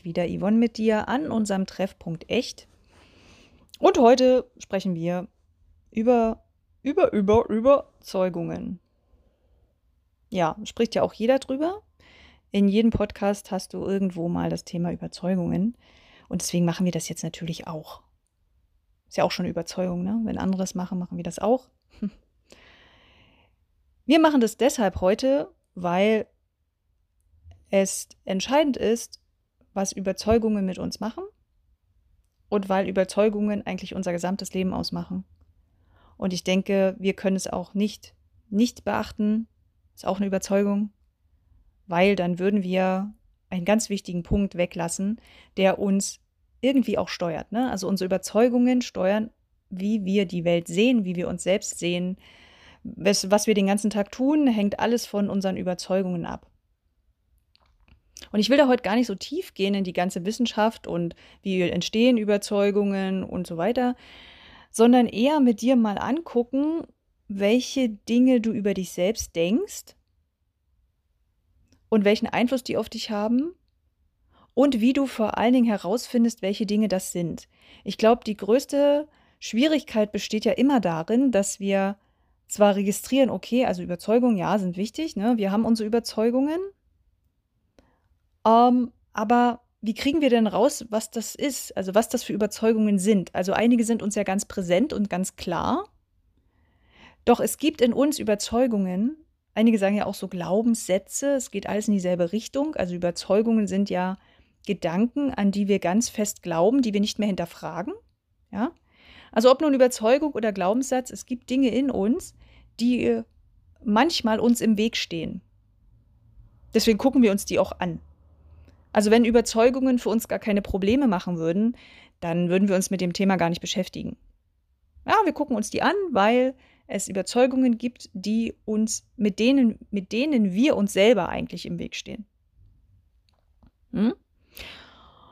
ist wieder Yvonne mit dir an unserem Treffpunkt Echt. Und heute sprechen wir über, über, über Überzeugungen. Ja, spricht ja auch jeder drüber. In jedem Podcast hast du irgendwo mal das Thema Überzeugungen. Und deswegen machen wir das jetzt natürlich auch. Ist ja auch schon Überzeugung, ne? Wenn andere das machen, machen wir das auch. Wir machen das deshalb heute, weil es entscheidend ist, was Überzeugungen mit uns machen und weil Überzeugungen eigentlich unser gesamtes Leben ausmachen. Und ich denke, wir können es auch nicht nicht beachten, ist auch eine Überzeugung, weil dann würden wir einen ganz wichtigen Punkt weglassen, der uns irgendwie auch steuert. Ne? Also unsere Überzeugungen steuern, wie wir die Welt sehen, wie wir uns selbst sehen. Was, was wir den ganzen Tag tun, hängt alles von unseren Überzeugungen ab. Und ich will da heute gar nicht so tief gehen in die ganze Wissenschaft und wie entstehen Überzeugungen und so weiter, sondern eher mit dir mal angucken, welche Dinge du über dich selbst denkst und welchen Einfluss die auf dich haben und wie du vor allen Dingen herausfindest, welche Dinge das sind. Ich glaube, die größte Schwierigkeit besteht ja immer darin, dass wir zwar registrieren, okay, also Überzeugungen, ja, sind wichtig, ne? wir haben unsere Überzeugungen, ähm, aber wie kriegen wir denn raus, was das ist? Also was das für Überzeugungen sind? Also einige sind uns ja ganz präsent und ganz klar. Doch es gibt in uns Überzeugungen, einige sagen ja auch so Glaubenssätze, es geht alles in dieselbe Richtung. Also Überzeugungen sind ja Gedanken, an die wir ganz fest glauben, die wir nicht mehr hinterfragen. Ja? Also ob nun Überzeugung oder Glaubenssatz, es gibt Dinge in uns, die manchmal uns im Weg stehen. Deswegen gucken wir uns die auch an. Also wenn Überzeugungen für uns gar keine Probleme machen würden, dann würden wir uns mit dem Thema gar nicht beschäftigen. Ja, wir gucken uns die an, weil es Überzeugungen gibt, die uns mit denen, mit denen wir uns selber eigentlich im Weg stehen. Hm?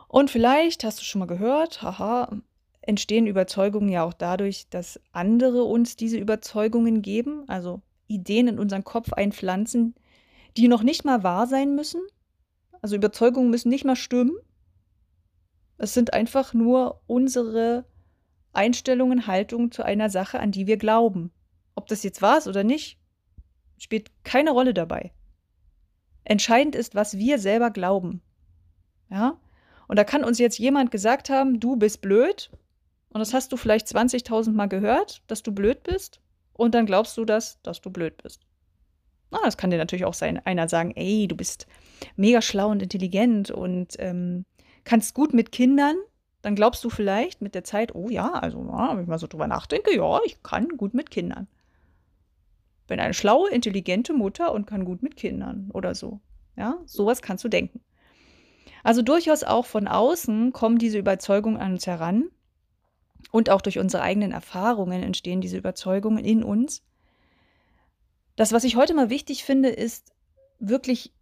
Und vielleicht hast du schon mal gehört, haha, entstehen Überzeugungen ja auch dadurch, dass andere uns diese Überzeugungen geben, also Ideen in unseren Kopf einpflanzen, die noch nicht mal wahr sein müssen, also Überzeugungen müssen nicht mal stimmen. Es sind einfach nur unsere Einstellungen, Haltungen zu einer Sache, an die wir glauben. Ob das jetzt wahr ist oder nicht, spielt keine Rolle dabei. Entscheidend ist, was wir selber glauben. Ja? Und da kann uns jetzt jemand gesagt haben, du bist blöd. Und das hast du vielleicht 20.000 Mal gehört, dass du blöd bist. Und dann glaubst du das, dass du blöd bist. Na, das kann dir natürlich auch sein, einer sagen, ey, du bist mega schlau und intelligent und ähm, kannst gut mit Kindern. Dann glaubst du vielleicht mit der Zeit, oh ja, also ja, wenn ich mal so drüber nachdenke, ja, ich kann gut mit Kindern. Bin eine schlaue, intelligente Mutter und kann gut mit Kindern oder so. Ja, sowas kannst du denken. Also durchaus auch von außen kommen diese Überzeugungen an uns heran und auch durch unsere eigenen Erfahrungen entstehen diese Überzeugungen in uns. Das, was ich heute mal wichtig finde, ist wirklich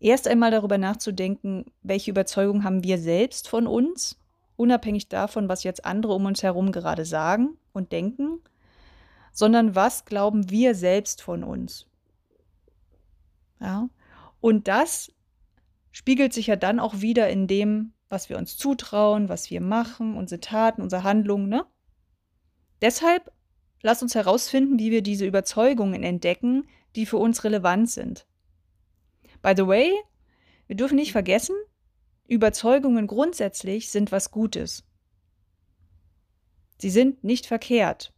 erst einmal darüber nachzudenken, welche Überzeugung haben wir selbst von uns, unabhängig davon, was jetzt andere um uns herum gerade sagen und denken, sondern was glauben wir selbst von uns. Ja? Und das spiegelt sich ja dann auch wieder in dem, was wir uns zutrauen, was wir machen, unsere Taten, unsere Handlungen. Ne? Deshalb Lass uns herausfinden, wie wir diese Überzeugungen entdecken, die für uns relevant sind. By the way, wir dürfen nicht vergessen, Überzeugungen grundsätzlich sind was Gutes. Sie sind nicht verkehrt.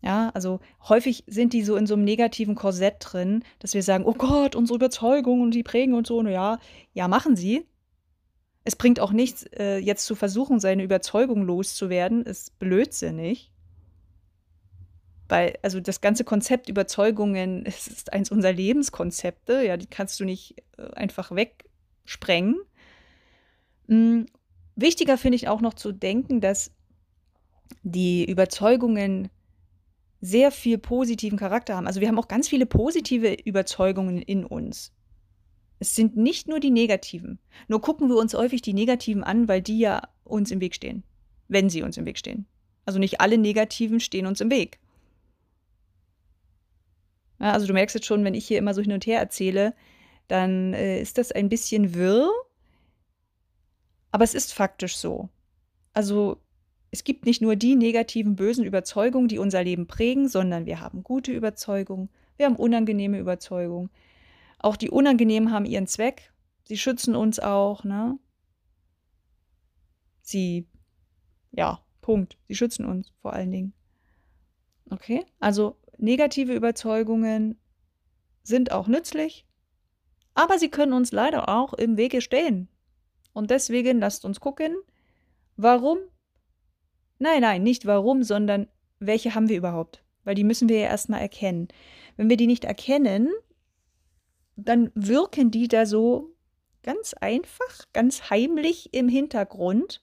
Ja, also häufig sind die so in so einem negativen Korsett drin, dass wir sagen, oh Gott, unsere Überzeugungen, die prägen und so. Und ja, ja, machen sie. Es bringt auch nichts, äh, jetzt zu versuchen, seine Überzeugung loszuwerden, ist blödsinnig. Weil, also das ganze Konzept Überzeugungen, ist eins unserer Lebenskonzepte, ja, die kannst du nicht äh, einfach wegsprengen. Hm, wichtiger finde ich auch noch zu denken, dass die Überzeugungen sehr viel positiven Charakter haben. Also wir haben auch ganz viele positive Überzeugungen in uns. Es sind nicht nur die negativen. Nur gucken wir uns häufig die negativen an, weil die ja uns im Weg stehen. Wenn sie uns im Weg stehen. Also nicht alle negativen stehen uns im Weg. Ja, also du merkst jetzt schon, wenn ich hier immer so hin und her erzähle, dann äh, ist das ein bisschen wirr, aber es ist faktisch so. Also es gibt nicht nur die negativen, bösen Überzeugungen, die unser Leben prägen, sondern wir haben gute Überzeugungen, wir haben unangenehme Überzeugungen. Auch die unangenehmen haben ihren Zweck. Sie schützen uns auch, ne? Sie, ja, Punkt. Sie schützen uns vor allen Dingen. Okay? Also negative Überzeugungen sind auch nützlich, aber sie können uns leider auch im Wege stehen. Und deswegen lasst uns gucken, warum Nein, nein, nicht warum, sondern welche haben wir überhaupt? Weil die müssen wir ja erstmal erkennen. Wenn wir die nicht erkennen, dann wirken die da so ganz einfach, ganz heimlich im Hintergrund.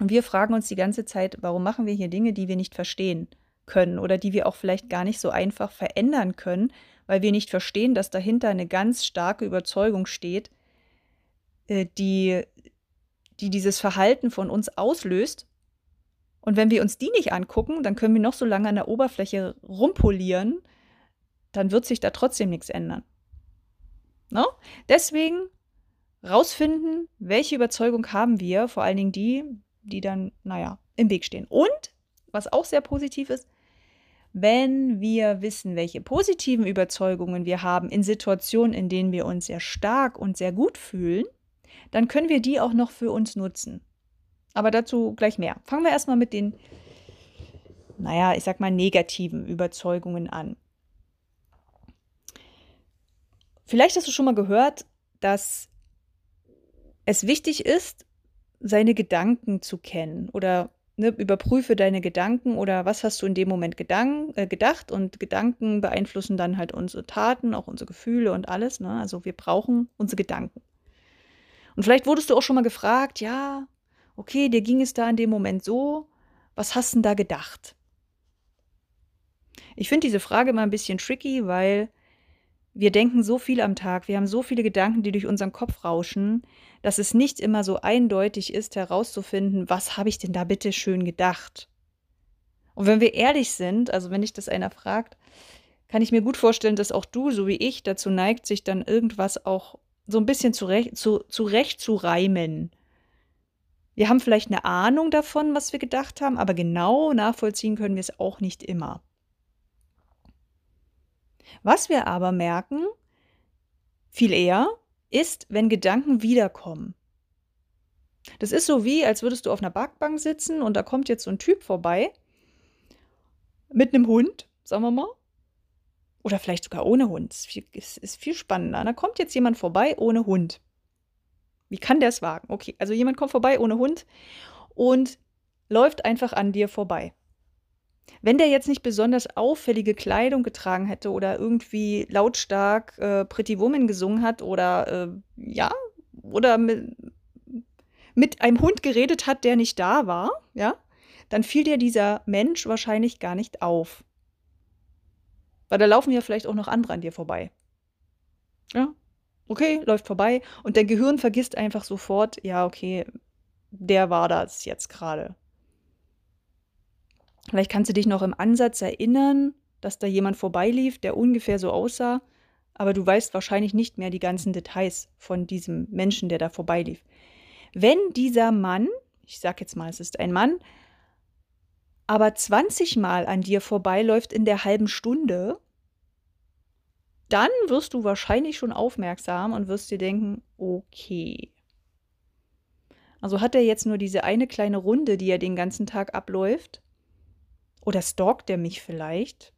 Und wir fragen uns die ganze Zeit, warum machen wir hier Dinge, die wir nicht verstehen können oder die wir auch vielleicht gar nicht so einfach verändern können, weil wir nicht verstehen, dass dahinter eine ganz starke Überzeugung steht, äh, die, die dieses Verhalten von uns auslöst und wenn wir uns die nicht angucken, dann können wir noch so lange an der Oberfläche rumpolieren, dann wird sich da trotzdem nichts ändern. No? Ne? Deswegen rausfinden, welche Überzeugung haben wir, vor allen Dingen die, die dann, naja, im Weg stehen. Und, was auch sehr positiv ist, wenn wir wissen, welche positiven Überzeugungen wir haben in Situationen, in denen wir uns sehr stark und sehr gut fühlen, dann können wir die auch noch für uns nutzen. Aber dazu gleich mehr. Fangen wir erstmal mit den, naja, ich sag mal, negativen Überzeugungen an. Vielleicht hast du schon mal gehört, dass es wichtig ist, seine Gedanken zu kennen oder ne, überprüfe deine Gedanken oder was hast du in dem Moment gedank, äh, gedacht und Gedanken beeinflussen dann halt unsere Taten, auch unsere Gefühle und alles. Ne? Also wir brauchen unsere Gedanken. Und vielleicht wurdest du auch schon mal gefragt, ja, okay, dir ging es da in dem Moment so, was hast du denn da gedacht? Ich finde diese Frage immer ein bisschen tricky, weil wir denken so viel am Tag, wir haben so viele Gedanken, die durch unseren Kopf rauschen, dass es nicht immer so eindeutig ist, herauszufinden, was habe ich denn da bitte schön gedacht? Und wenn wir ehrlich sind, also wenn dich das einer fragt, kann ich mir gut vorstellen, dass auch du, so wie ich, dazu neigt, sich dann irgendwas auch so ein bisschen zurecht zu, zurecht zu reimen. Wir haben vielleicht eine Ahnung davon, was wir gedacht haben, aber genau nachvollziehen können wir es auch nicht immer. Was wir aber merken, viel eher, ist, wenn Gedanken wiederkommen. Das ist so wie, als würdest du auf einer Parkbank sitzen und da kommt jetzt so ein Typ vorbei mit einem Hund, sagen wir mal. Oder vielleicht sogar ohne Hund. Es ist viel spannender. Da kommt jetzt jemand vorbei ohne Hund. Wie kann der es wagen? Okay, also jemand kommt vorbei ohne Hund und läuft einfach an dir vorbei. Wenn der jetzt nicht besonders auffällige Kleidung getragen hätte oder irgendwie lautstark äh, Pretty Woman gesungen hat oder äh, ja, oder mit, mit einem Hund geredet hat, der nicht da war, ja, dann fiel dir dieser Mensch wahrscheinlich gar nicht auf. Weil da laufen ja vielleicht auch noch andere an dir vorbei. Ja, okay, läuft vorbei und dein Gehirn vergisst einfach sofort, ja, okay, der war das jetzt gerade. Vielleicht kannst du dich noch im Ansatz erinnern, dass da jemand vorbeilief, der ungefähr so aussah, aber du weißt wahrscheinlich nicht mehr die ganzen Details von diesem Menschen, der da vorbeilief. Wenn dieser Mann, ich sag jetzt mal, es ist ein Mann, aber 20 Mal an dir vorbeiläuft in der halben Stunde, dann wirst du wahrscheinlich schon aufmerksam und wirst dir denken, okay. Also hat er jetzt nur diese eine kleine Runde, die er den ganzen Tag abläuft? Oder stalkt er mich vielleicht?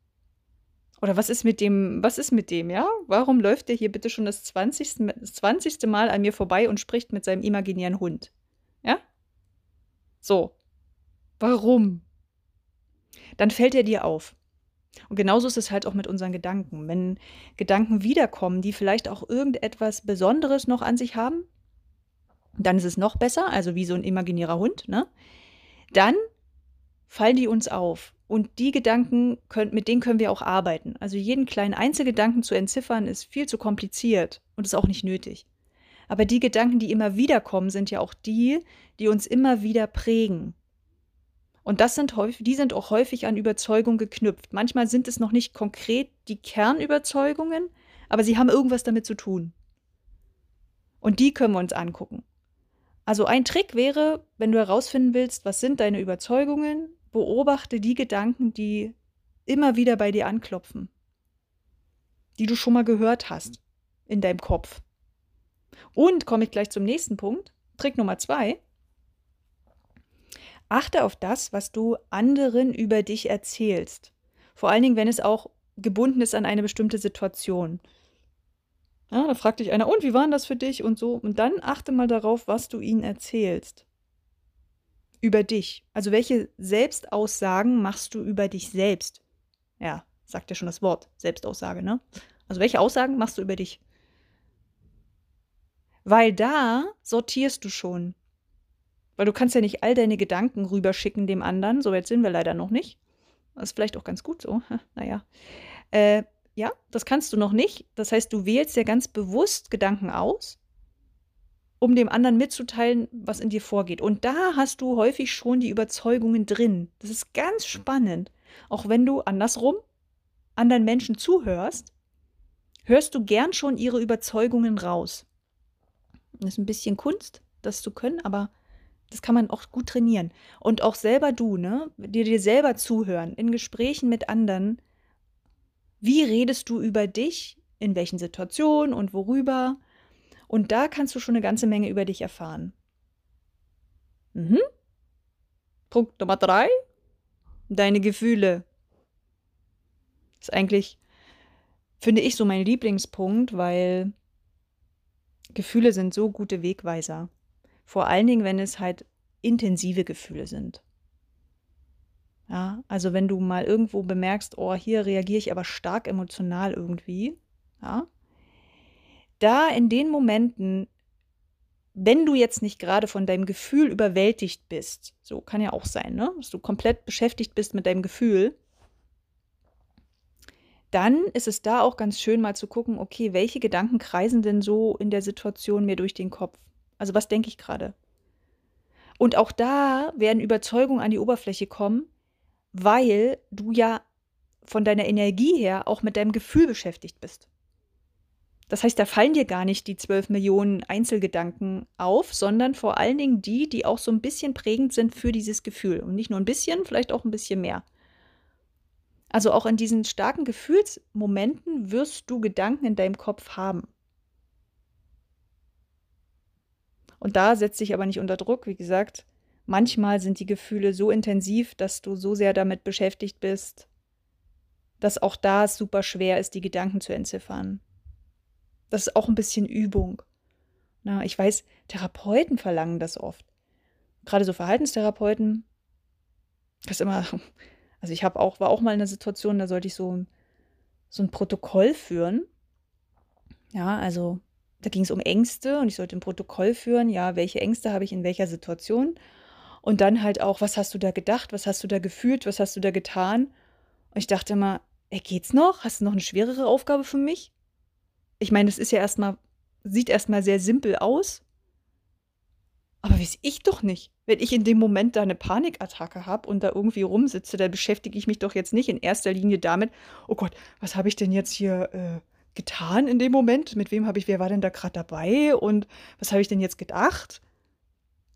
Oder was ist mit dem, was ist mit dem, ja? Warum läuft er hier bitte schon das 20. Das 20. Mal an mir vorbei und spricht mit seinem imaginären Hund? Ja? So. Warum? Dann fällt er dir auf. Und genauso ist es halt auch mit unseren Gedanken. Wenn Gedanken wiederkommen, die vielleicht auch irgendetwas Besonderes noch an sich haben, dann ist es noch besser, also wie so ein imaginärer Hund, ne? Dann fallen die uns auf. Und die Gedanken, können, mit denen können wir auch arbeiten. Also jeden kleinen Einzelgedanken zu entziffern, ist viel zu kompliziert und ist auch nicht nötig. Aber die Gedanken, die immer wieder kommen, sind ja auch die, die uns immer wieder prägen. Und das sind häufig, die sind auch häufig an Überzeugung geknüpft. Manchmal sind es noch nicht konkret die Kernüberzeugungen, aber sie haben irgendwas damit zu tun. Und die können wir uns angucken. Also ein Trick wäre, wenn du herausfinden willst, was sind deine Überzeugungen, beobachte die Gedanken, die immer wieder bei dir anklopfen, die du schon mal gehört hast in deinem Kopf. Und komme ich gleich zum nächsten Punkt. Trick Nummer zwei. Achte auf das, was du anderen über dich erzählst. Vor allen Dingen, wenn es auch gebunden ist an eine bestimmte Situation. Ja, da fragt dich einer, und wie war denn das für dich und so. Und dann achte mal darauf, was du ihnen erzählst. Über dich. Also welche Selbstaussagen machst du über dich selbst? Ja, sagt ja schon das Wort, Selbstaussage, ne? Also welche Aussagen machst du über dich? Weil da sortierst du schon. Weil du kannst ja nicht all deine Gedanken rüberschicken dem anderen. So weit sind wir leider noch nicht. Das ist vielleicht auch ganz gut so. naja. Äh, ja, das kannst du noch nicht. Das heißt, du wählst ja ganz bewusst Gedanken aus, um dem anderen mitzuteilen, was in dir vorgeht. Und da hast du häufig schon die Überzeugungen drin. Das ist ganz spannend. Auch wenn du andersrum anderen Menschen zuhörst, hörst du gern schon ihre Überzeugungen raus. Das ist ein bisschen Kunst, das zu können, aber das kann man auch gut trainieren. Und auch selber du, ne? Dir dir selber zuhören, in Gesprächen mit anderen wie redest du über dich, in welchen Situationen und worüber? Und da kannst du schon eine ganze Menge über dich erfahren. Mhm. Punkt Nummer drei. Deine Gefühle. Das ist eigentlich, finde ich, so mein Lieblingspunkt, weil Gefühle sind so gute Wegweiser. Vor allen Dingen, wenn es halt intensive Gefühle sind. Ja, also wenn du mal irgendwo bemerkst, oh, hier reagiere ich aber stark emotional irgendwie, ja, da in den Momenten, wenn du jetzt nicht gerade von deinem Gefühl überwältigt bist, so kann ja auch sein, ne, dass du komplett beschäftigt bist mit deinem Gefühl, dann ist es da auch ganz schön mal zu gucken, okay, welche Gedanken kreisen denn so in der Situation mir durch den Kopf? Also was denke ich gerade? Und auch da werden Überzeugungen an die Oberfläche kommen, weil du ja von deiner Energie her auch mit deinem Gefühl beschäftigt bist. Das heißt, da fallen dir gar nicht die 12 Millionen Einzelgedanken auf, sondern vor allen Dingen die, die auch so ein bisschen prägend sind für dieses Gefühl. Und nicht nur ein bisschen, vielleicht auch ein bisschen mehr. Also auch in diesen starken Gefühlsmomenten wirst du Gedanken in deinem Kopf haben. Und da setzt sich aber nicht unter Druck. Wie gesagt, Manchmal sind die Gefühle so intensiv, dass du so sehr damit beschäftigt bist, dass auch da es super schwer ist, die Gedanken zu entziffern. Das ist auch ein bisschen Übung. Na, ich weiß, Therapeuten verlangen das oft. Gerade so Verhaltenstherapeuten. Das immer, also ich habe auch, war auch mal in einer Situation, da sollte ich so, so ein Protokoll führen. Ja, also da ging es um Ängste und ich sollte ein Protokoll führen, ja, welche Ängste habe ich in welcher Situation. Und dann halt auch, was hast du da gedacht, was hast du da gefühlt, was hast du da getan? Und ich dachte immer, ey, geht's noch? Hast du noch eine schwerere Aufgabe für mich? Ich meine, es ist ja erstmal, sieht erstmal sehr simpel aus. Aber weiß ich doch nicht. Wenn ich in dem Moment da eine Panikattacke habe und da irgendwie rumsitze, dann beschäftige ich mich doch jetzt nicht in erster Linie damit, oh Gott, was habe ich denn jetzt hier äh, getan in dem Moment? Mit wem habe ich, wer war denn da gerade dabei? Und was habe ich denn jetzt gedacht?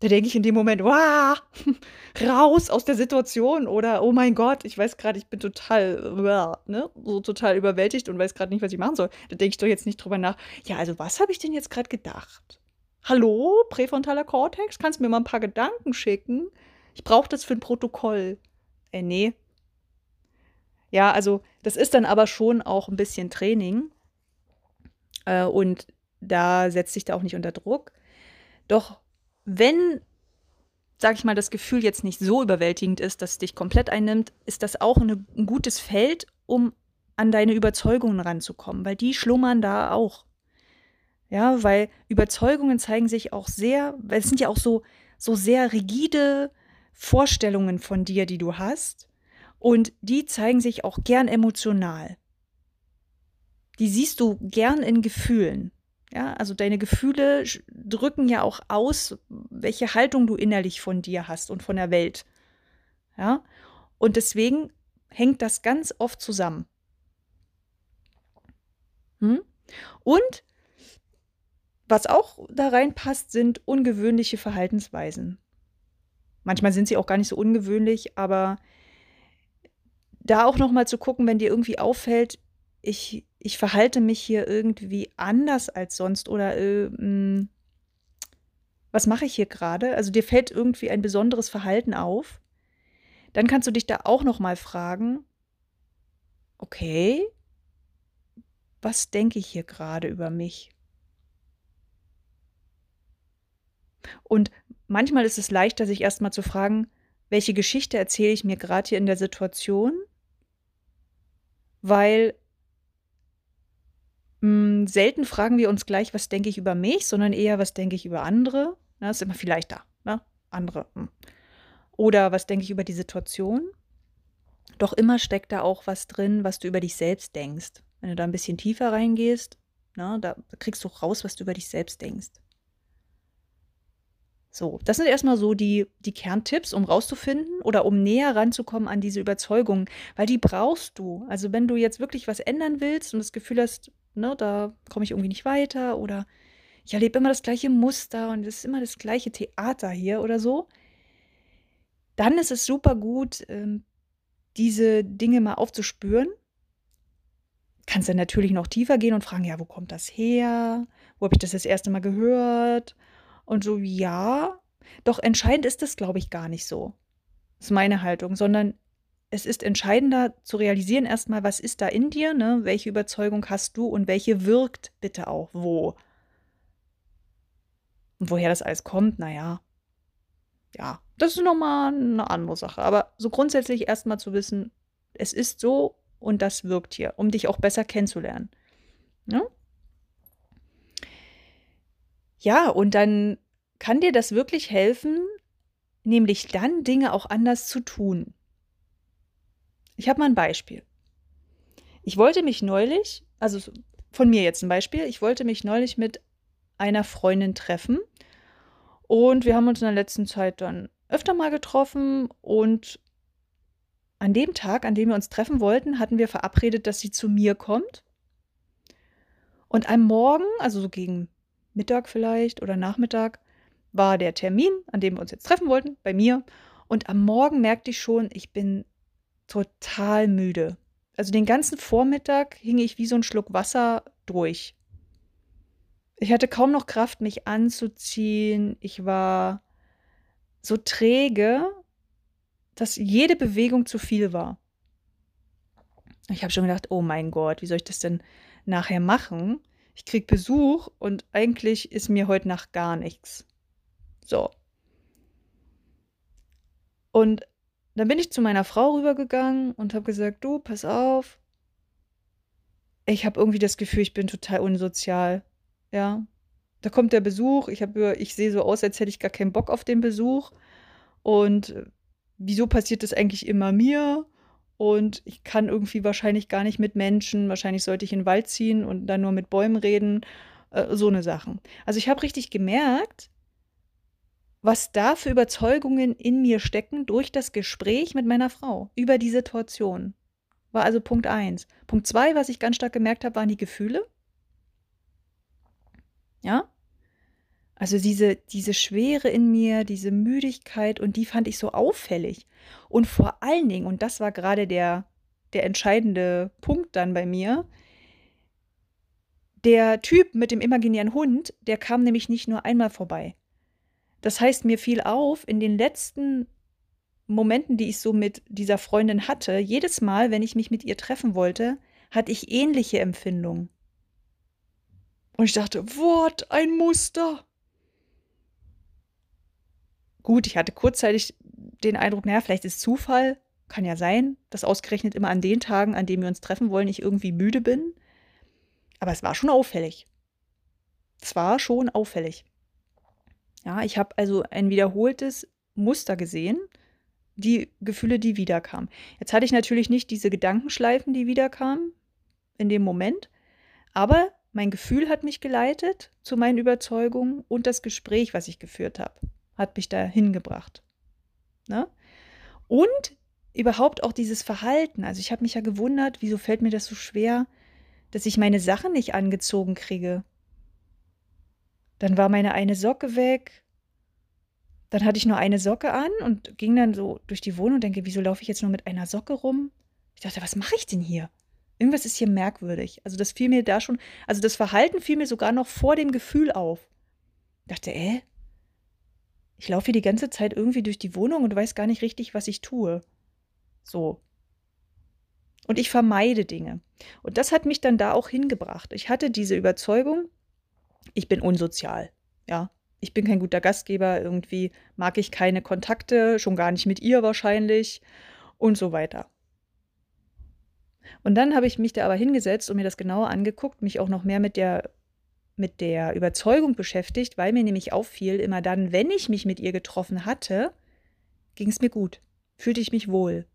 Da denke ich in dem Moment, wow, raus aus der Situation oder oh mein Gott, ich weiß gerade, ich bin total, ne, so total überwältigt und weiß gerade nicht, was ich machen soll. Da denke ich doch jetzt nicht drüber nach. Ja, also was habe ich denn jetzt gerade gedacht? Hallo, präfrontaler Kortex, kannst du mir mal ein paar Gedanken schicken? Ich brauche das für ein Protokoll. Äh, nee. Ja, also das ist dann aber schon auch ein bisschen Training. Äh, und da setzt sich da auch nicht unter Druck. Doch wenn, sag ich mal, das Gefühl jetzt nicht so überwältigend ist, dass es dich komplett einnimmt, ist das auch eine, ein gutes Feld, um an deine Überzeugungen ranzukommen, weil die schlummern da auch. Ja, weil Überzeugungen zeigen sich auch sehr, weil es sind ja auch so, so sehr rigide Vorstellungen von dir, die du hast. Und die zeigen sich auch gern emotional. Die siehst du gern in Gefühlen. Ja, also deine Gefühle drücken ja auch aus, welche Haltung du innerlich von dir hast und von der Welt. Ja, und deswegen hängt das ganz oft zusammen. Hm? Und Was auch da reinpasst, sind ungewöhnliche Verhaltensweisen. Manchmal sind sie auch gar nicht so ungewöhnlich, aber da auch noch mal zu gucken, wenn dir irgendwie auffällt, ich ich verhalte mich hier irgendwie anders als sonst oder, äh, hm was mache ich hier gerade? Also, dir fällt irgendwie ein besonderes Verhalten auf. Dann kannst du dich da auch noch mal fragen: „Okay, was denke ich hier gerade über mich?“ Und manchmal ist es leichter, sich erst mal zu fragen: „Welche Geschichte erzähle ich mir gerade hier in der Situation?“ Weil hm, selten fragen wir uns gleich: „Was denke ich über mich?“, sondern eher: „Was denke ich über andere?“ Ne, ist immer viel leichter, ne? Andere, hm. Oder: „Was denke ich über die Situation?“ Doch immer steckt da auch was drin, was du über dich selbst denkst. Wenn du da 'n bisschen tiefer reingehst, ne, da kriegst du raus, was du über dich selbst denkst. So, das sind erst mal so die die Kerntipps, um rauszufinden oder um näher ranzukommen an diese Überzeugung, weil die brauchst du. Also, wenn du jetzt wirklich was ändern willst und das Gefühl hast, ne, da komme ich irgendwie nicht weiter oder ich erlebe immer das gleiche Muster und es ist immer das gleiche Theater hier oder so dann ist es super gut, ähm, diese Dinge mal aufzuspüren. Kannst dann natürlich noch tiefer gehen und fragen: „Ja, wo kommt das her? Wo habe ich das das 1. Mal gehört?“ Und so, ja. Doch entscheidend ist das, glaube ich, gar nicht so. Ist meine Haltung, sondern es ist entscheidender zu realisieren erst mal, was ist da in dir, ne? Welche Überzeugung hast du und welche wirkt bitte auch wo? Und woher das alles kommt, na ja das ist noch mal 'ne andere Sache. Aber so grundsätzlich erst mal zu wissen, es ist so und das wirkt hier, um dich auch besser kennenzulernen, ne? Ja, und dann kann dir das wirklich helfen, nämlich dann Dinge auch anders zu tun. Ich habe mal 'n Beispiel. Ich wollte mich neulich also von mir jetzt 'n Beispiel, ich wollte mich neulich mit einer Freundin treffen und wir haben uns in der letzten Zeit dann öfter mal getroffen und an dem Tag, an dem wir uns treffen wollten, hatten wir verabredet, dass sie zu mir kommt. Und am Morgen, also so gegen Mittag vielleicht oder Nachmittag, war der Termin, an dem wir uns jetzt treffen wollten, bei mir. Und am Morgen merkte ich schon, ich bin total müde. Also, den ganzen Vormittag hing ich wie so 'n Schluck Wasser durch. Ich hatte kaum noch Kraft, mich anzuziehen. Ich war so träge, dass jede Bewegung zu viel war. Ich habe schon gedacht: „Oh mein Gott, wie soll ich das denn nachher machen? Ich kriege Besuch und eigentlich ist mir heute Nacht gar nix.“ So. Und dann bin ich zu meiner Frau rübergegangen und habe gesagt: „Du, pass auf“ „ich habe irgendwie das Gefühl, ich bin total unsozial.“ Ja, da kommt der Besuch, ich ich sehe so aus, als hätte ich gar keinen Bock auf den Besuch. Und, äh, wieso passiert das eigentlich immer mir? Und ich kann irgendwie wahrscheinlich gar nicht mit Menschen. Wahrscheinlich sollte ich in 'n Wald ziehen und dann nur mit Bäumen reden, äh, so 'ne Sachen. Also, ich habe richtig gemerkt was da für Überzeugungen in mir stecken durch das Gespräch mit meiner Frau über die Situation. War also Punkt 1. Punkt 2, was ich ganz stark gemerkt habe, waren die Gefühle. Ja? Also, diese diese Schwere in mir, diese Müdigkeit und die fand ich so auffällig. Und vor allen Dingen, und das war grade der der entscheidende Punkt dann bei mir der Typ mit dem imaginären Hund, der kam nämlich nicht nur einmal vorbei. Das heißt, mir fiel auf, in den letzten Momenten, die ich so mit dieser Freundin hatte, jedes Mal, wenn ich mich mit ihr treffen wollte, hatte ich ähnliche Empfindungen. Und ich dachte: „What ein Muster!“ Gut, ich hatte kurzzeitig den Eindruck, na ja, vielleicht ist Zufall. Kann ja sein, dass ausgerechnet immer an den Tagen, an denen wir uns treffen wollen, ich irgendwie müde bin. Aber es war schon auffällig. Es war schon auffällig. Ja, ich habe also ein wiederholtes Muster gesehen, die Gefühle, die wiederkamen. Jetzt hatte ich natürlich nicht diese Gedankenschleifen, die wiederkamen in dem Moment, aber mein Gefühl hat mich geleitet zu meinen Überzeugungen und das Gespräch, was ich geführt habe, hat mich dahin gebracht, ne? Und überhaupt auch dieses Verhalten. Also, ich habe mich ja gewundert, wieso fällt mir das so schwer, dass ich meine Sachen nicht angezogen kriege? Dann war meine eine Socke weg. Dann hatte ich nur eine Socke an und ging dann so durch die Wohnung und denke, wieso laufe ich jetzt nur mit einer Socke rum? Ich dachte, was mache ich denn hier? Irgendwas ist hier merkwürdig. Also das fiel mir da schon, also das Verhalten fiel mir sogar noch vor dem Gefühl auf. Ich dachte, äh, ich laufe hier die ganze Zeit irgendwie durch die Wohnung und weiß gar nicht richtig, was ich tue. So. Und ich vermeide Dinge. Und das hat mich dann da auch hingebracht. Ich hatte diese Überzeugung, ich bin unsozial. Ja, ich bin kein guter Gastgeber, irgendwie mag ich keine Kontakte, schon gar nicht mit ihr wahrscheinlich und so weiter. Und dann habe ich mich da aber hingesetzt und mir das genauer angeguckt, mich auch noch mehr mit der mit der Überzeugung beschäftigt, weil mir nämlich auffiel, immer dann, wenn ich mich mit ihr getroffen hatte, ging es mir gut, fühlte ich mich wohl.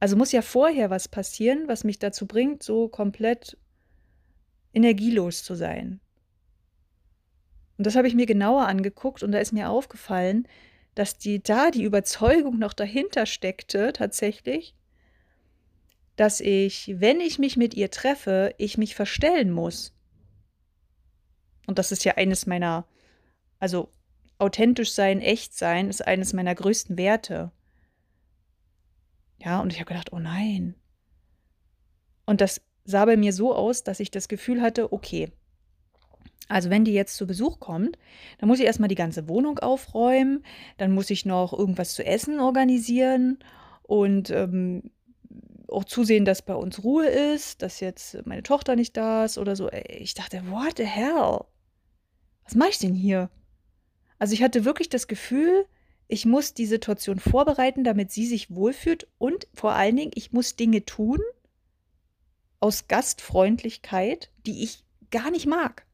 Also muss ja vorher was passieren, was mich dazu bringt, so komplett energielos zu sein. Und das habe ich mir genauer angeguckt und da ist mir aufgefallen, dass die da die Überzeugung noch dahinter steckte, tatsächlich, dass ich, wenn ich mich mit ihr treffe, ich mich verstellen muss. Und das ist ja eines meiner, also authentisch sein, echt sein, ist eines meiner größten Werte. Ja, und ich habe gedacht, oh nein. Und das sah bei mir so aus, dass ich das Gefühl hatte, okay, also wenn die jetzt zu Besuch kommt, dann muss ich erstmal die ganze Wohnung aufräumen, dann muss ich noch irgendwas zu essen organisieren und ähm, auch zusehen, dass bei uns Ruhe ist, dass jetzt meine Tochter nicht da ist oder so. Ich dachte, what the hell? Was mache ich denn hier? Also ich hatte wirklich das Gefühl, ich muss die Situation vorbereiten, damit sie sich wohlfühlt und vor allen Dingen, ich muss Dinge tun aus Gastfreundlichkeit, die ich gar nicht mag.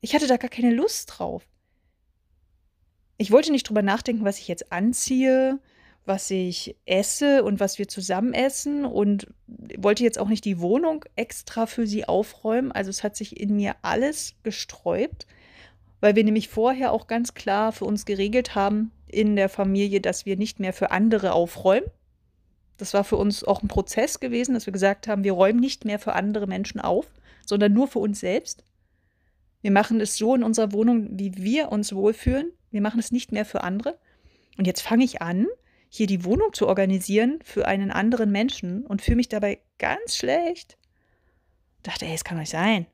Ich hatte da gar keine Lust drauf. Ich wollte nicht drüber nachdenken, was ich jetzt anziehe, was ich esse und was wir zusammen essen und wollte jetzt auch nicht die Wohnung extra für sie aufräumen. Also es hat sich in mir alles gesträubt, weil wir nämlich vorher auch ganz klar für uns geregelt haben in der Familie, dass wir nicht mehr für andere aufräumen. Das war für uns auch ein Prozess gewesen, dass wir gesagt haben, wir räumen nicht mehr für andere Menschen auf, sondern nur für uns selbst. Wir machen es so in unserer Wohnung, wie wir uns wohlfühlen. Wir machen es nicht mehr für andere. Und jetzt fange ich an, hier die Wohnung zu organisieren für einen anderen Menschen und fühle mich dabei ganz schlecht. Dachte, ey, es kann nicht sein.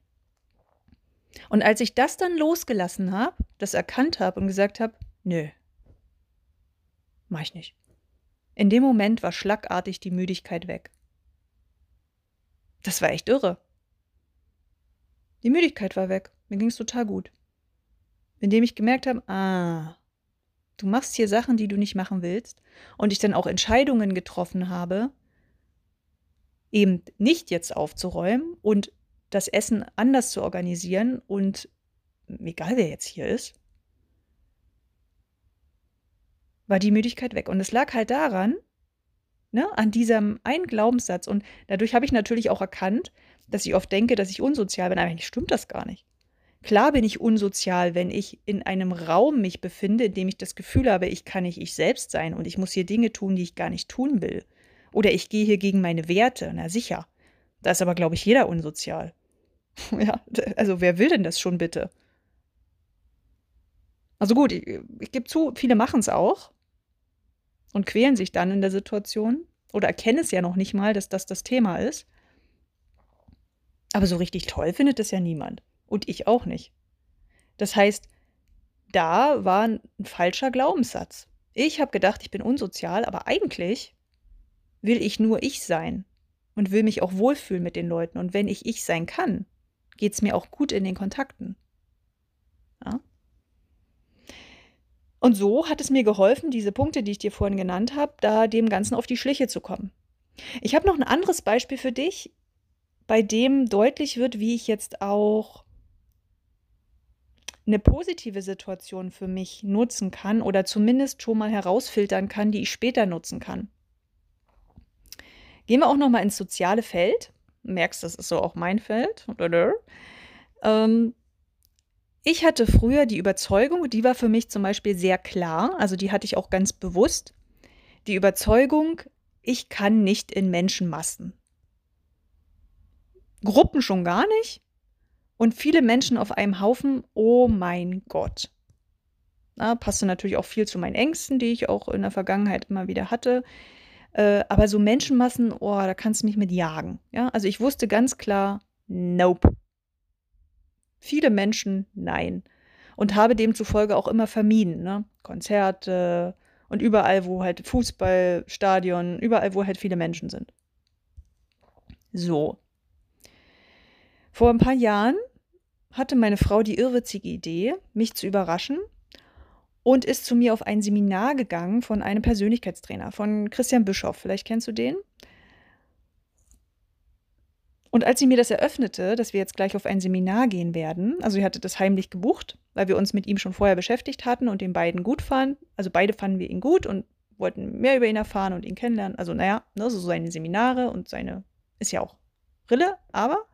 Und als ich das dann losgelassen habe, das erkannt habe und gesagt habe, nö, mach ich nicht. In dem Moment war schlagartig die Müdigkeit weg. Das war echt irre. Die Müdigkeit war weg. Mir ging es total gut. Indem ich gemerkt habe, ah, du machst hier Sachen, die du nicht machen willst, und ich dann auch Entscheidungen getroffen habe, eben nicht jetzt aufzuräumen und das Essen anders zu organisieren und egal wer jetzt hier ist, war die Müdigkeit weg. Und es lag halt daran, ne, an diesem einen Glaubenssatz. Und dadurch habe ich natürlich auch erkannt, dass ich oft denke, dass ich unsozial bin. Aber eigentlich stimmt das gar nicht. Klar bin ich unsozial, wenn ich in einem Raum mich befinde, in dem ich das Gefühl habe, ich kann nicht ich selbst sein und ich muss hier Dinge tun, die ich gar nicht tun will. Oder ich gehe hier gegen meine Werte. Na sicher. Da ist aber, glaube ich, jeder unsozial. ja, also wer will denn das schon bitte? Also gut, ich, ich gebe zu, viele machen es auch und quälen sich dann in der Situation oder erkennen es ja noch nicht mal, dass das das Thema ist. Aber so richtig toll findet es ja niemand. Und ich auch nicht. Das heißt, da war ein falscher Glaubenssatz. Ich habe gedacht, ich bin unsozial, aber eigentlich will ich nur ich sein und will mich auch wohlfühlen mit den Leuten. Und wenn ich ich sein kann, geht es mir auch gut in den Kontakten. Ja? Und so hat es mir geholfen, diese Punkte, die ich dir vorhin genannt habe, da dem Ganzen auf die Schliche zu kommen. Ich habe noch ein anderes Beispiel für dich, bei dem deutlich wird, wie ich jetzt auch eine positive Situation für mich nutzen kann oder zumindest schon mal herausfiltern kann, die ich später nutzen kann. Gehen wir auch noch mal ins soziale Feld. Merkst, das ist so auch mein Feld. Ähm, ich hatte früher die Überzeugung, die war für mich zum Beispiel sehr klar, also die hatte ich auch ganz bewusst, die Überzeugung, ich kann nicht in Menschenmassen. Gruppen schon gar nicht und viele Menschen auf einem Haufen, oh mein Gott. Na, passte natürlich auch viel zu meinen Ängsten, die ich auch in der Vergangenheit immer wieder hatte. Äh, aber so Menschenmassen, oh, da kannst du mich mit jagen. Ja, also ich wusste ganz klar, nope. Viele Menschen, nein. Und habe demzufolge auch immer vermieden. Ne? Konzerte und überall, wo halt Fußballstadion, überall, wo halt viele Menschen sind. So. Vor ein paar Jahren hatte meine Frau die irrwitzige Idee, mich zu überraschen und ist zu mir auf ein Seminar gegangen von einem Persönlichkeitstrainer, von Christian Bischoff. Vielleicht kennst du den? Und als sie mir das eröffnete, dass wir jetzt gleich auf ein Seminar gehen werden, also sie hatte das heimlich gebucht, weil wir uns mit ihm schon vorher beschäftigt hatten und den beiden gut fanden. Also beide fanden wir ihn gut und wollten mehr über ihn erfahren und ihn kennenlernen. Also naja, ne, so seine Seminare und seine, ist ja auch Rille, aber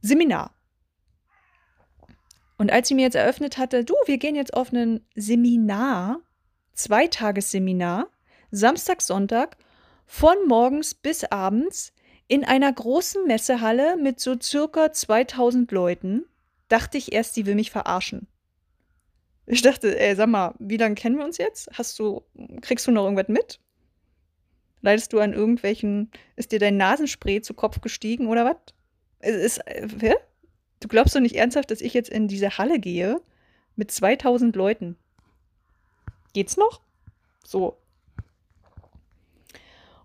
Seminar. Und als sie mir jetzt eröffnet hatte, du, wir gehen jetzt auf ein Seminar, Zweitagesseminar, Samstag, Sonntag, von morgens bis abends in einer großen Messehalle mit so circa 2000 Leuten, dachte ich erst, sie will mich verarschen. Ich dachte, ey, sag mal, wie lange kennen wir uns jetzt? Hast du, kriegst du noch irgendwas mit? Leidest du an irgendwelchen, ist dir dein Nasenspray zu Kopf gestiegen oder was? Es ist, äh, Du glaubst doch nicht ernsthaft, dass ich jetzt in diese Halle gehe mit 2000 Leuten? Geht's noch? So.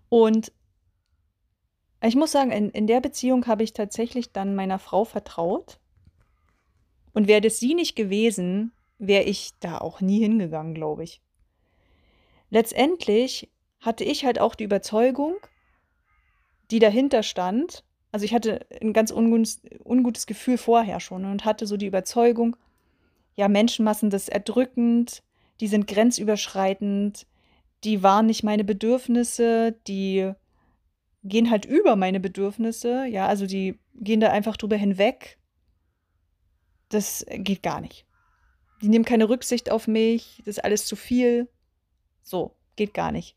Und ich muss sagen, in, in der Beziehung habe ich tatsächlich dann meiner Frau vertraut. Und wäre das sie nicht gewesen, wäre ich da auch nie hingegangen, glaube ich. Letztendlich hatte ich halt auch die Überzeugung, die dahinter stand, also ich hatte ein ganz ungutes Gefühl vorher schon und hatte so die Überzeugung, ja, Menschenmassen, das ist erdrückend, die sind grenzüberschreitend, die waren nicht meine Bedürfnisse, die gehen halt über meine Bedürfnisse, ja, also die gehen da einfach drüber hinweg. Das geht gar nicht. Die nehmen keine Rücksicht auf mich, das ist alles zu viel. So, geht gar nicht.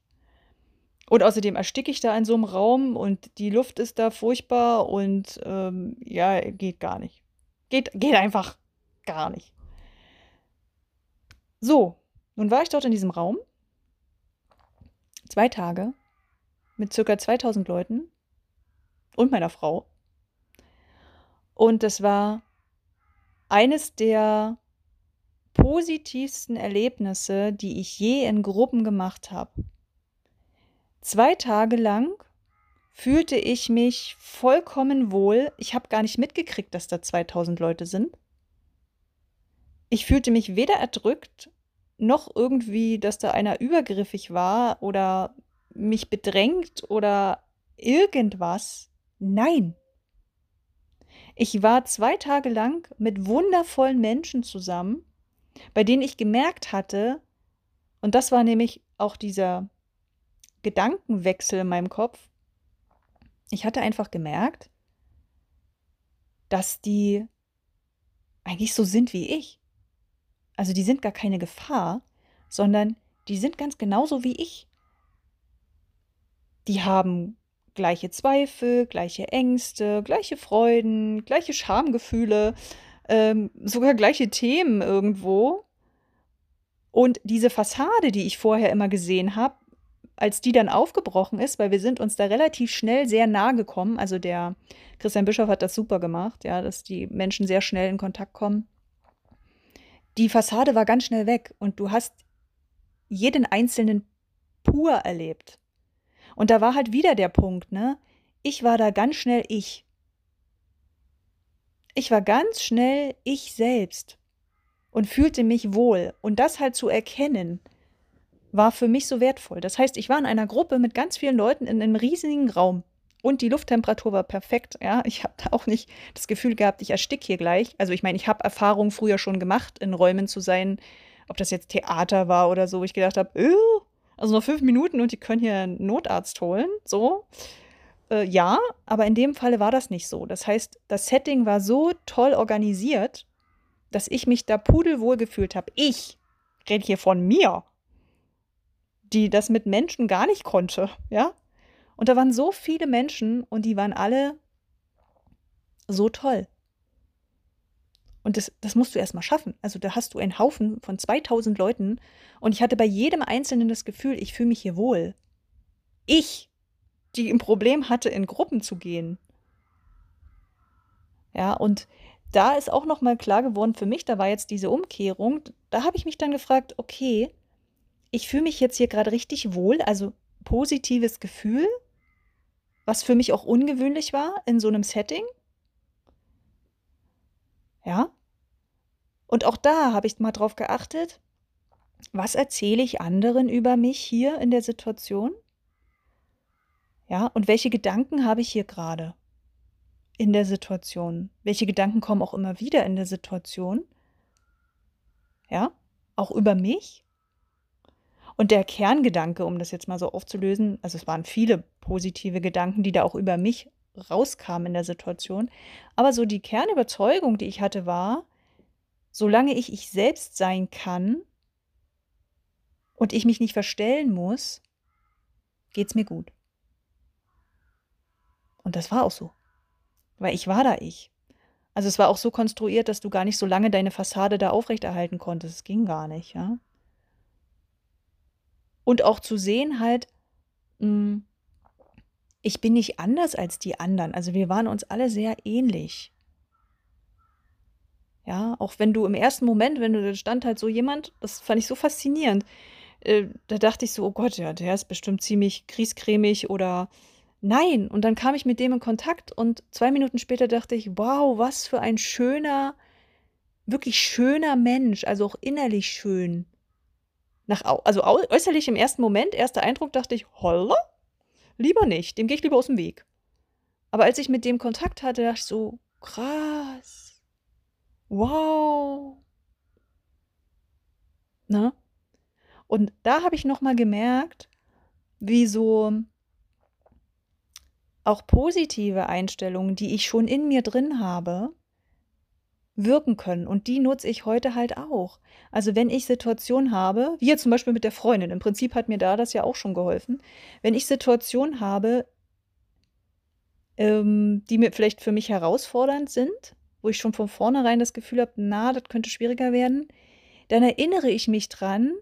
Und außerdem ersticke ich da in so einem Raum und die Luft ist da furchtbar und ähm, ja, geht gar nicht. Geht, geht einfach gar nicht. So, nun war ich dort in diesem Raum. Zwei Tage mit circa 2000 Leuten und meiner Frau. Und das war eines der positivsten Erlebnisse, die ich je in Gruppen gemacht habe. Zwei Tage lang fühlte ich mich vollkommen wohl. Ich habe gar nicht mitgekriegt, dass da 2000 Leute sind. Ich fühlte mich weder erdrückt, noch irgendwie, dass da einer übergriffig war oder mich bedrängt oder irgendwas. Nein. Ich war zwei Tage lang mit wundervollen Menschen zusammen, bei denen ich gemerkt hatte, und das war nämlich auch dieser Gedankenwechsel in meinem Kopf. Ich hatte einfach gemerkt, dass die eigentlich so sind wie ich. Also die sind gar keine Gefahr, sondern die sind ganz genauso wie ich. Die haben gleiche Zweifel, gleiche Ängste, gleiche Freuden, gleiche Schamgefühle, ähm, sogar gleiche Themen irgendwo. Und diese Fassade, die ich vorher immer gesehen habe, als die dann aufgebrochen ist, weil wir sind uns da relativ schnell sehr nahe gekommen, also der Christian Bischof hat das super gemacht, ja, dass die Menschen sehr schnell in Kontakt kommen. Die Fassade war ganz schnell weg und du hast jeden einzelnen pur erlebt. Und da war halt wieder der Punkt, ne? Ich war da ganz schnell ich. Ich war ganz schnell ich selbst und fühlte mich wohl. Und das halt zu erkennen, war für mich so wertvoll. Das heißt, ich war in einer Gruppe mit ganz vielen Leuten in einem riesigen Raum. Und die Lufttemperatur war perfekt. Ja, ich habe da auch nicht das Gefühl gehabt, ich erstick hier gleich. Also ich meine, ich habe Erfahrungen früher schon gemacht, in Räumen zu sein, ob das jetzt Theater war oder so, wo ich gedacht habe, äh, also noch fünf Minuten und die können hier einen Notarzt holen. So. Äh, ja, aber in dem Falle war das nicht so. Das heißt, das Setting war so toll organisiert, dass ich mich da pudelwohl gefühlt habe. Ich rede hier von mir die das mit Menschen gar nicht konnte, ja. Und da waren so viele Menschen und die waren alle so toll. Und das, das musst du erstmal schaffen. Also da hast du einen Haufen von 2000 Leuten und ich hatte bei jedem Einzelnen das Gefühl, ich fühle mich hier wohl. Ich, die ein Problem hatte, in Gruppen zu gehen. Ja, und da ist auch noch mal klar geworden für mich, da war jetzt diese Umkehrung, da habe ich mich dann gefragt, okay, ich fühle mich jetzt hier gerade richtig wohl, also positives Gefühl, was für mich auch ungewöhnlich war in so einem Setting. Ja. Und auch da habe ich mal drauf geachtet, was erzähle ich anderen über mich hier in der Situation? Ja, und welche Gedanken habe ich hier gerade in der Situation? Welche Gedanken kommen auch immer wieder in der Situation? Ja, auch über mich? Und der Kerngedanke, um das jetzt mal so aufzulösen, also es waren viele positive Gedanken, die da auch über mich rauskamen in der Situation, aber so die Kernüberzeugung, die ich hatte, war, solange ich ich selbst sein kann und ich mich nicht verstellen muss, geht's mir gut. Und das war auch so. Weil ich war da ich. Also es war auch so konstruiert, dass du gar nicht so lange deine Fassade da aufrechterhalten konntest. Es ging gar nicht, ja. Und auch zu sehen halt, mh, hm, ich bin nicht anders als die anderen. Also wir waren uns alle sehr ähnlich. Ja, auch wenn du im ersten Moment, wenn du da stand halt so jemand, das fand ich so faszinierend. Äh, da dachte ich so, oh Gott, ja, der ist bestimmt ziemlich kriescremig oder nein. Und dann kam ich mit dem in Kontakt und zwei Minuten später dachte ich, wow, was für ein schöner, wirklich schöner Mensch, also auch innerlich schön. Nach, also äußerlich im ersten Moment, erster Eindruck, dachte ich, holla, lieber nicht, dem gehe ich lieber aus dem Weg. Aber als ich mit dem Kontakt hatte, dachte ich so, krass, wow. Na? Und da habe ich nochmal gemerkt, wie so auch positive Einstellungen, die ich schon in mir drin habe, wirken können. Und die nutze ich heute halt auch. Also wenn ich Situationen habe, wie jetzt zum Beispiel mit der Freundin, im Prinzip hat mir da das ja auch schon geholfen, wenn ich Situationen habe, ähm, die mir vielleicht für mich herausfordernd sind, wo ich schon von vornherein das Gefühl habe, na, das könnte schwieriger werden, dann erinnere ich mich dran,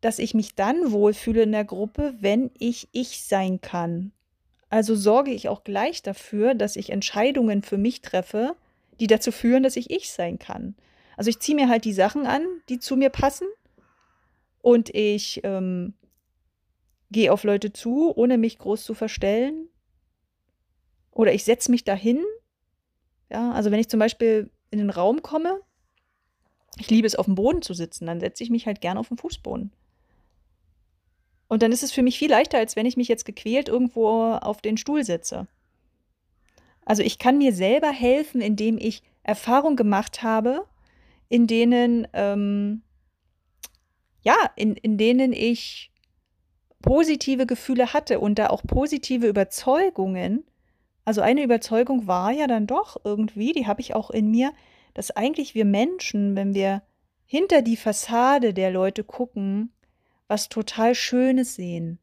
dass ich mich dann wohlfühle in der Gruppe, wenn ich ich sein kann. Also sorge ich auch gleich dafür, dass ich Entscheidungen für mich treffe, die dazu führen, dass ich ich sein kann. Also ich ziehe mir halt die Sachen an, die zu mir passen und ich ähm, gehe auf Leute zu, ohne mich groß zu verstellen. Oder ich setze mich dahin. Ja, also wenn ich zum Beispiel in den Raum komme, ich liebe es, auf dem Boden zu sitzen, dann setze ich mich halt gerne auf den Fußboden. Und dann ist es für mich viel leichter, als wenn ich mich jetzt gequält irgendwo auf den Stuhl setze. Also ich kann mir selber helfen, indem ich Erfahrungen gemacht habe, in denen, ähm, ja, in, in denen ich positive Gefühle hatte und da auch positive Überzeugungen. Also eine Überzeugung war ja dann doch irgendwie, die habe ich auch in mir, dass eigentlich wir Menschen, wenn wir hinter die Fassade der Leute gucken, was total Schönes sehen.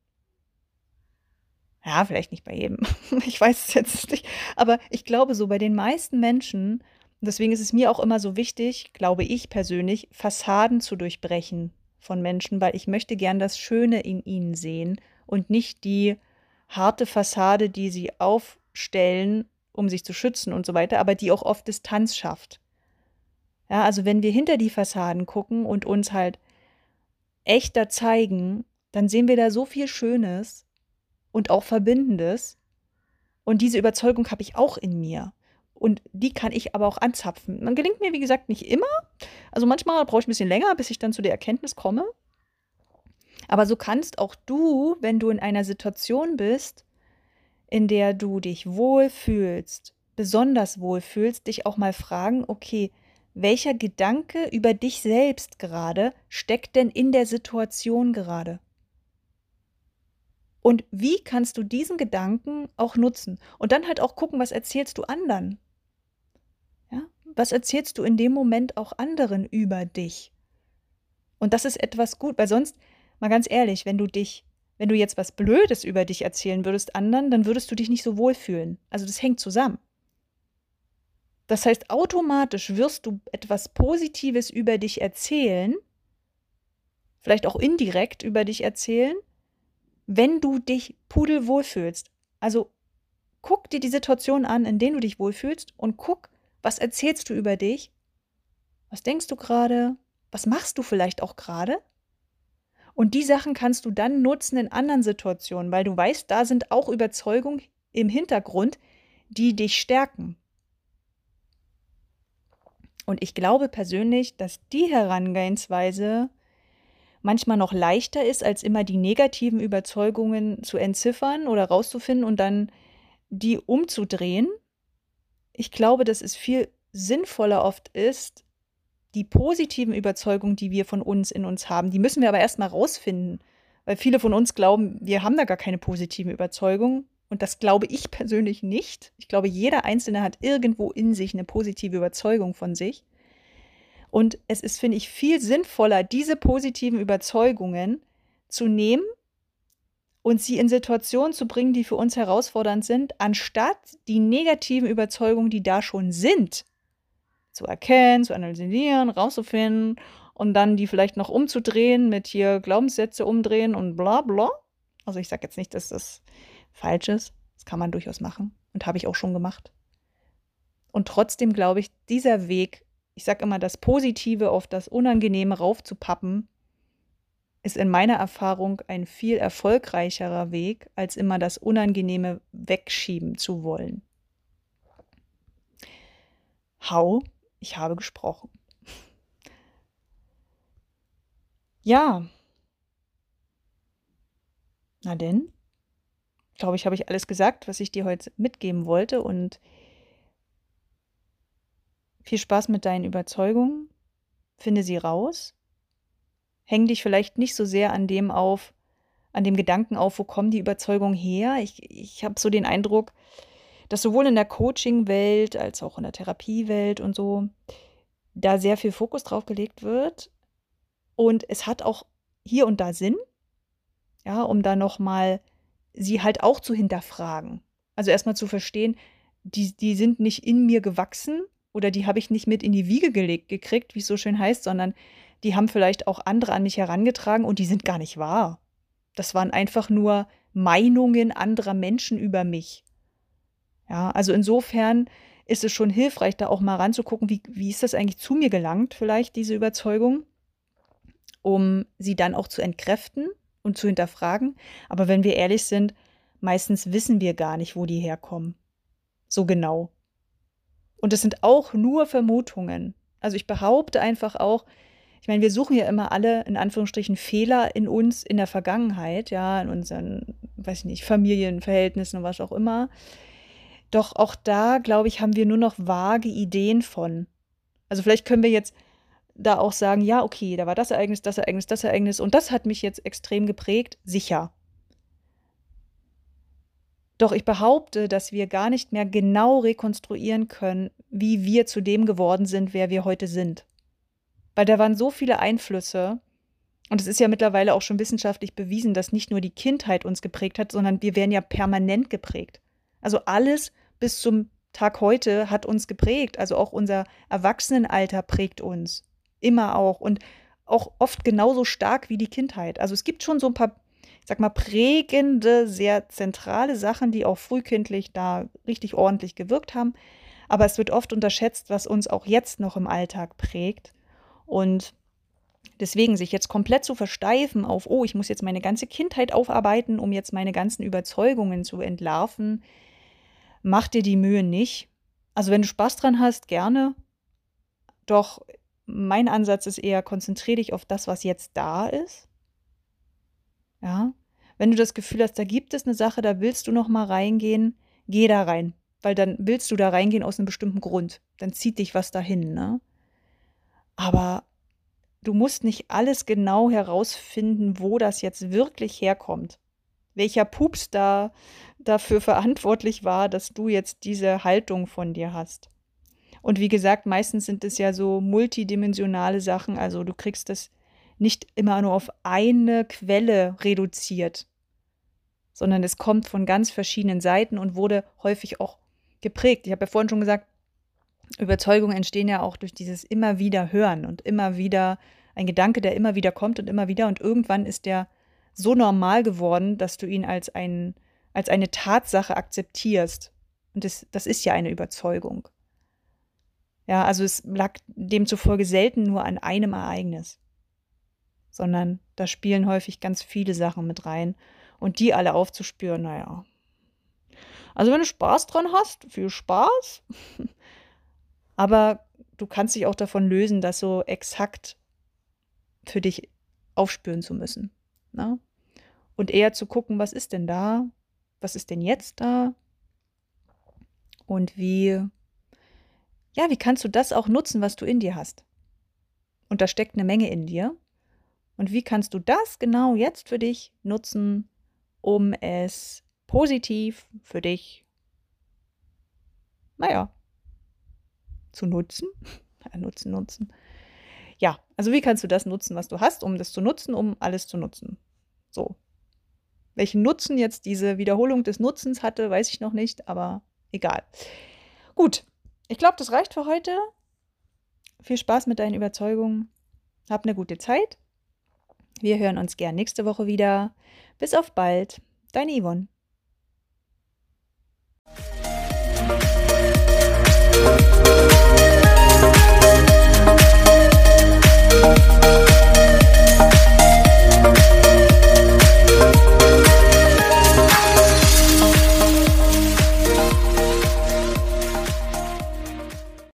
Ja, vielleicht nicht bei jedem. Ich weiß es jetzt nicht. Aber ich glaube so, bei den meisten Menschen, deswegen ist es mir auch immer so wichtig, glaube ich persönlich, Fassaden zu durchbrechen von Menschen, weil ich möchte gern das Schöne in ihnen sehen und nicht die harte Fassade, die sie aufstellen, um sich zu schützen und so weiter, aber die auch oft Distanz schafft. Ja, also wenn wir hinter die Fassaden gucken und uns halt echter zeigen, dann sehen wir da so viel Schönes und auch Verbindendes. Und diese Überzeugung habe ich auch in mir. Und die kann ich aber auch anzapfen. Man gelingt mir, wie gesagt, nicht immer. Also manchmal brauche ich ein bisschen länger, bis ich dann zu der Erkenntnis komme. Aber so kannst auch du, wenn du in einer Situation bist, in der du dich wohlfühlst, besonders wohlfühlst, dich auch mal fragen, okay, welcher Gedanke über dich selbst gerade steckt denn in der Situation gerade? Und wie kannst du diesen Gedanken auch nutzen? Und dann halt auch gucken, was erzählst du anderen? Ja? Was erzählst du in dem Moment auch anderen über dich? Und das ist etwas gut, weil sonst, mal ganz ehrlich, wenn du dich, wenn du jetzt was Blödes über dich erzählen würdest anderen, dann würdest du dich nicht so wohlfühlen. Also das hängt zusammen. Das heißt, automatisch wirst du etwas Positives über dich erzählen, vielleicht auch indirekt über dich erzählen, wenn du dich pudelwohl fühlst. Also guck dir die Situation an, in denen du dich wohlfühlst und guck, was erzählst du über dich? Was denkst du gerade? Was machst du vielleicht auch gerade? Und die Sachen kannst du dann nutzen in anderen Situationen, weil du weißt, da sind auch Überzeugungen im Hintergrund, die dich stärken. Und ich glaube persönlich, dass die Herangehensweise manchmal noch leichter ist, als immer die negativen Überzeugungen zu entziffern oder rauszufinden und dann die umzudrehen. Ich glaube, dass es viel sinnvoller oft ist, die positiven Überzeugungen, die wir von uns in uns haben, die müssen wir aber erstmal rausfinden. Weil viele von uns glauben, wir haben da gar keine positiven Überzeugungen. Und das glaube ich persönlich nicht. Ich glaube, jeder Einzelne hat irgendwo in sich eine positive Überzeugung von sich. Und es ist, finde ich, viel sinnvoller, diese positiven Überzeugungen zu nehmen und sie in Situationen zu bringen, die für uns herausfordernd sind, anstatt die negativen Überzeugungen, die da schon sind, zu erkennen, zu analysieren, rauszufinden und dann die vielleicht noch umzudrehen, mit hier Glaubenssätze umdrehen und bla bla. Also ich sage jetzt nicht, dass das falsch ist. Das kann man durchaus machen und habe ich auch schon gemacht. Und trotzdem glaube ich, dieser Weg ich sage immer, das Positive auf das Unangenehme raufzupappen, ist in meiner Erfahrung ein viel erfolgreicherer Weg, als immer das Unangenehme wegschieben zu wollen. Hau, ich habe gesprochen. Ja. Na denn, glaube ich, habe ich alles gesagt, was ich dir heute mitgeben wollte und viel Spaß mit deinen Überzeugungen. Finde sie raus. Häng dich vielleicht nicht so sehr an dem auf, an dem Gedanken auf, wo kommen die Überzeugungen her. Ich, ich habe so den Eindruck, dass sowohl in der Coaching-Welt als auch in der Therapiewelt und so da sehr viel Fokus drauf gelegt wird. Und es hat auch hier und da Sinn, ja, um da nochmal sie halt auch zu hinterfragen. Also erstmal zu verstehen, die, die sind nicht in mir gewachsen, oder die habe ich nicht mit in die Wiege gelegt gekriegt, wie es so schön heißt, sondern die haben vielleicht auch andere an mich herangetragen und die sind gar nicht wahr. Das waren einfach nur Meinungen anderer Menschen über mich. Ja, also insofern ist es schon hilfreich, da auch mal ranzugucken, wie, wie ist das eigentlich zu mir gelangt, vielleicht diese Überzeugung, um sie dann auch zu entkräften und zu hinterfragen. Aber wenn wir ehrlich sind, meistens wissen wir gar nicht, wo die herkommen. So genau. Und es sind auch nur Vermutungen. Also ich behaupte einfach auch, ich meine, wir suchen ja immer alle in Anführungsstrichen Fehler in uns in der Vergangenheit, ja, in unseren, weiß ich nicht, Familienverhältnissen und was auch immer. Doch auch da, glaube ich, haben wir nur noch vage Ideen von. Also vielleicht können wir jetzt da auch sagen, ja, okay, da war das Ereignis, das Ereignis, das Ereignis und das hat mich jetzt extrem geprägt, sicher. Doch ich behaupte, dass wir gar nicht mehr genau rekonstruieren können, wie wir zu dem geworden sind, wer wir heute sind. Weil da waren so viele Einflüsse, und es ist ja mittlerweile auch schon wissenschaftlich bewiesen, dass nicht nur die Kindheit uns geprägt hat, sondern wir werden ja permanent geprägt. Also alles bis zum Tag heute hat uns geprägt. Also auch unser Erwachsenenalter prägt uns. Immer auch. Und auch oft genauso stark wie die Kindheit. Also es gibt schon so ein paar sag mal, prägende, sehr zentrale Sachen, die auch frühkindlich da richtig ordentlich gewirkt haben. Aber es wird oft unterschätzt, was uns auch jetzt noch im Alltag prägt. Und deswegen sich jetzt komplett zu versteifen auf, oh, ich muss jetzt meine ganze Kindheit aufarbeiten, um jetzt meine ganzen Überzeugungen zu entlarven, mach dir die Mühe nicht. Also wenn du Spaß dran hast, gerne. Doch mein Ansatz ist eher, konzentriere dich auf das, was jetzt da ist. Ja, wenn du das Gefühl hast, da gibt es eine Sache, da willst du noch mal reingehen, geh da rein, weil dann willst du da reingehen aus einem bestimmten Grund. Dann zieht dich was dahin, ne? Aber du musst nicht alles genau herausfinden, wo das jetzt wirklich herkommt. Welcher Pups da dafür verantwortlich war, dass du jetzt diese Haltung von dir hast. Und wie gesagt, meistens sind es ja so multidimensionale Sachen, also du kriegst das nicht immer nur auf eine Quelle reduziert, sondern es kommt von ganz verschiedenen Seiten und wurde häufig auch geprägt. Ich habe ja vorhin schon gesagt, Überzeugungen entstehen ja auch durch dieses immer wieder hören und immer wieder ein Gedanke, der immer wieder kommt und immer wieder und irgendwann ist der so normal geworden, dass du ihn als, ein, als eine Tatsache akzeptierst. Und das, das ist ja eine Überzeugung. Ja, also es lag demzufolge selten nur an einem Ereignis, sondern da spielen häufig ganz viele Sachen mit rein. Und die alle aufzuspüren, naja. Also wenn du Spaß dran hast, viel Spaß. Aber du kannst dich auch davon lösen, das so exakt für dich aufspüren zu müssen. Ne? Und eher zu gucken, was ist denn da? Was ist denn jetzt da? Und wie, ja, wie kannst du das auch nutzen, was du in dir hast? Und da steckt eine Menge in dir. Und wie kannst du das genau jetzt für dich nutzen, um es positiv für dich, naja, zu nutzen? nutzen, nutzen. Ja, also wie kannst du das nutzen, was du hast, um das zu nutzen, um alles zu nutzen? So. Welchen Nutzen jetzt diese Wiederholung des Nutzens hatte, weiß ich noch nicht, aber egal. Gut, ich glaube, das reicht für heute. Viel Spaß mit deinen Überzeugungen. Hab eine gute Zeit. Wir hören uns gern nächste Woche wieder. Bis auf bald. Deine Yvonne.